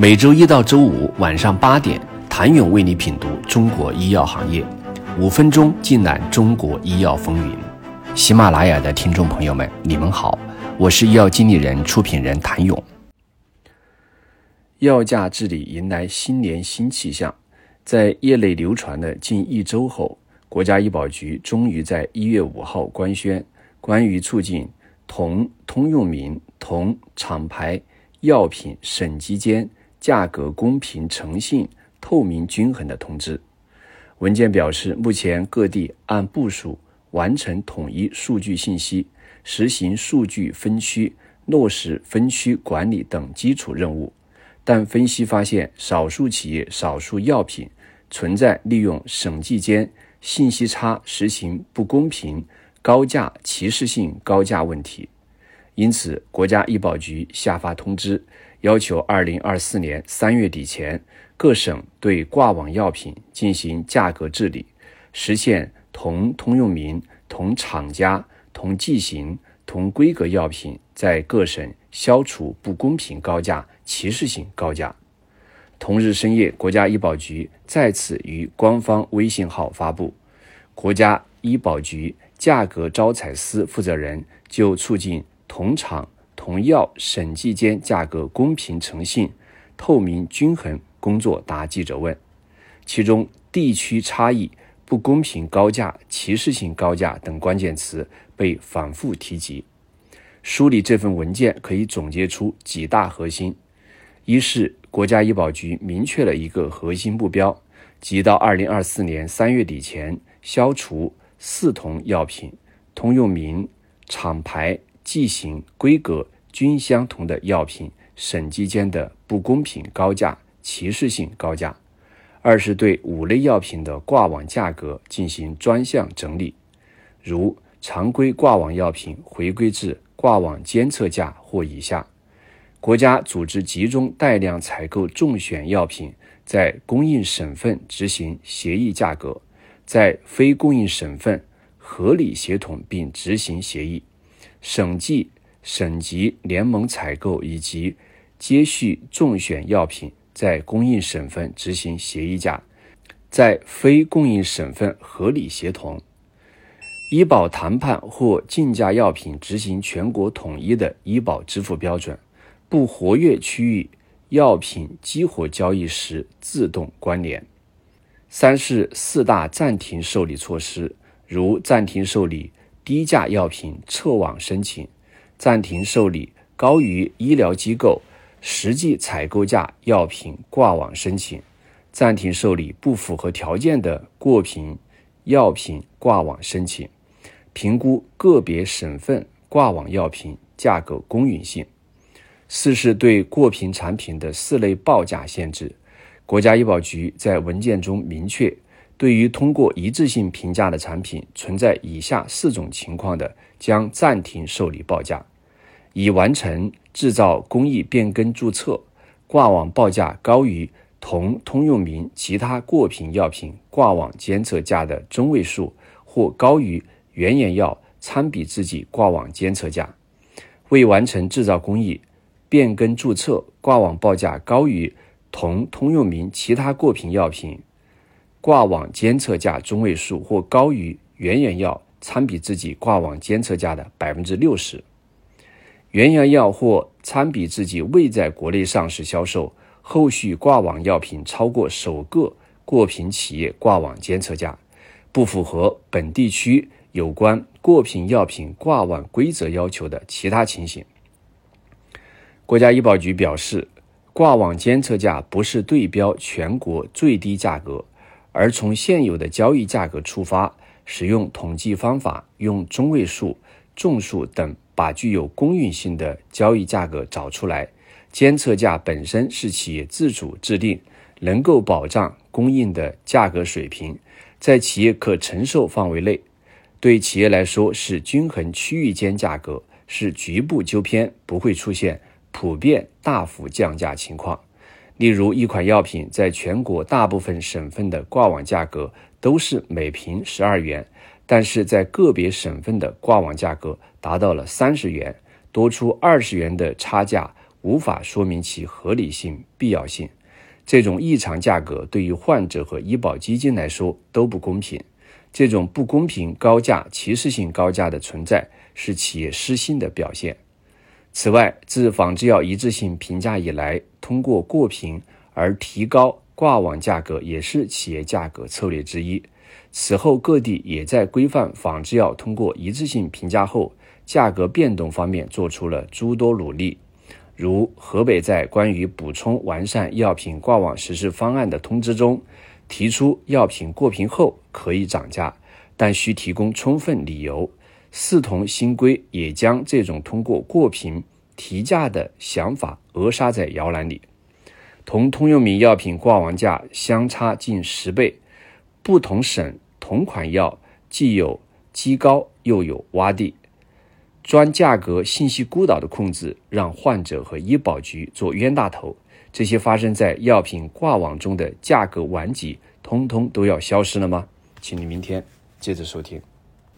每周一到周五晚上八点，谭勇为你品读中国医药行业，五分钟尽览中国医药风云。喜马拉雅的听众朋友们，你们好，我是医药经理人、出品人谭勇。药价治理迎来新年新气象，在业内流传了近一周后，国家医保局终于在一月五号官宣关于促进同通用名同厂牌药品省级间。价格公平、诚信、透明、均衡的通知文件表示，目前各地按部署完成统一数据信息，实行数据分区，落实分区管理等基础任务。但分析发现，少数企业、少数药品存在利用审计间信息差实行不公平、高价、歧视性高价问题。因此，国家医保局下发通知。要求二零二四年三月底前，各省对挂网药品进行价格治理，实现同通用名、同厂家、同剂型、同规格药品在各省消除不公平高价、歧视性高价。同日深夜，国家医保局再次于官方微信号发布，国家医保局价格招采司负责人就促进同厂。同药审计间价格公平、诚信、透明、均衡工作答记者问，其中地区差异、不公平高价、歧视性高价等关键词被反复提及。梳理这份文件可以总结出几大核心：一是国家医保局明确了一个核心目标，即到二零二四年三月底前消除四同药品、通用名、厂牌。剂型、规格均相同的药品审计间的不公平高价、歧视性高价；二是对五类药品的挂网价格进行专项整理，如常规挂网药品回归至挂网监测价或以下；国家组织集中带量采购中选药品，在供应省份执行协议价格，在非供应省份合理协同并执行协议。省级、省级联盟采购以及接续中选药品，在供应省份执行协议价，在非供应省份合理协同。医保谈判或竞价药品执行全国统一的医保支付标准，不活跃区域药品激活交易时自动关联。三是四大暂停受理措施，如暂停受理。低价药品撤网申请，暂停受理高于医疗机构实际采购价药品挂网申请，暂停受理不符合条件的过评药品挂网申请，评估个别省份挂网药品价格公允性。四是对过品产品的四类报价限制，国家医保局在文件中明确。对于通过一致性评价的产品，存在以下四种情况的，将暂停受理报价：已完成制造工艺变更注册，挂网报价高于同通用名其他过品药品挂网监测价的中位数，或高于原研药参比制剂挂网监测价；未完成制造工艺变更注册，挂网报价高于同通用名其他过品药品。挂网监测价中位数或高于原研药参比制剂挂网监测价的百分之六十，原研药或参比制剂未在国内上市销售，后续挂网药品超过首个过品企业挂网监测价，不符合本地区有关过品药品挂网规则要求的其他情形。国家医保局表示，挂网监测价不是对标全国最低价格。而从现有的交易价格出发，使用统计方法，用中位数、众数等，把具有公允性的交易价格找出来。监测价本身是企业自主制定，能够保障供应的价格水平，在企业可承受范围内。对企业来说是均衡区域间价格，是局部纠偏，不会出现普遍大幅降价情况。例如，一款药品在全国大部分省份的挂网价格都是每瓶十二元，但是在个别省份的挂网价格达到了三十元，多出二十元的差价，无法说明其合理性、必要性。这种异常价格对于患者和医保基金来说都不公平。这种不公平、高价、歧视性高价的存在是企业失信的表现。此外，自仿制药一致性评价以来，通过过评而提高挂网价格也是企业价格策略之一。此后，各地也在规范仿制药通过一致性评价后价格变动方面做出了诸多努力。如河北在关于补充完善药品挂网实施方案的通知中，提出药品过评后可以涨价，但需提供充分理由。四同新规也将这种通过过评提价的想法扼杀在摇篮里。同通用名药品挂网价相差近十倍，不同省同款药既有畸高又有洼地。专价格信息孤岛的控制，让患者和医保局做冤大头。这些发生在药品挂网中的价格顽疾，通通都要消失了吗？请你明天接着收听。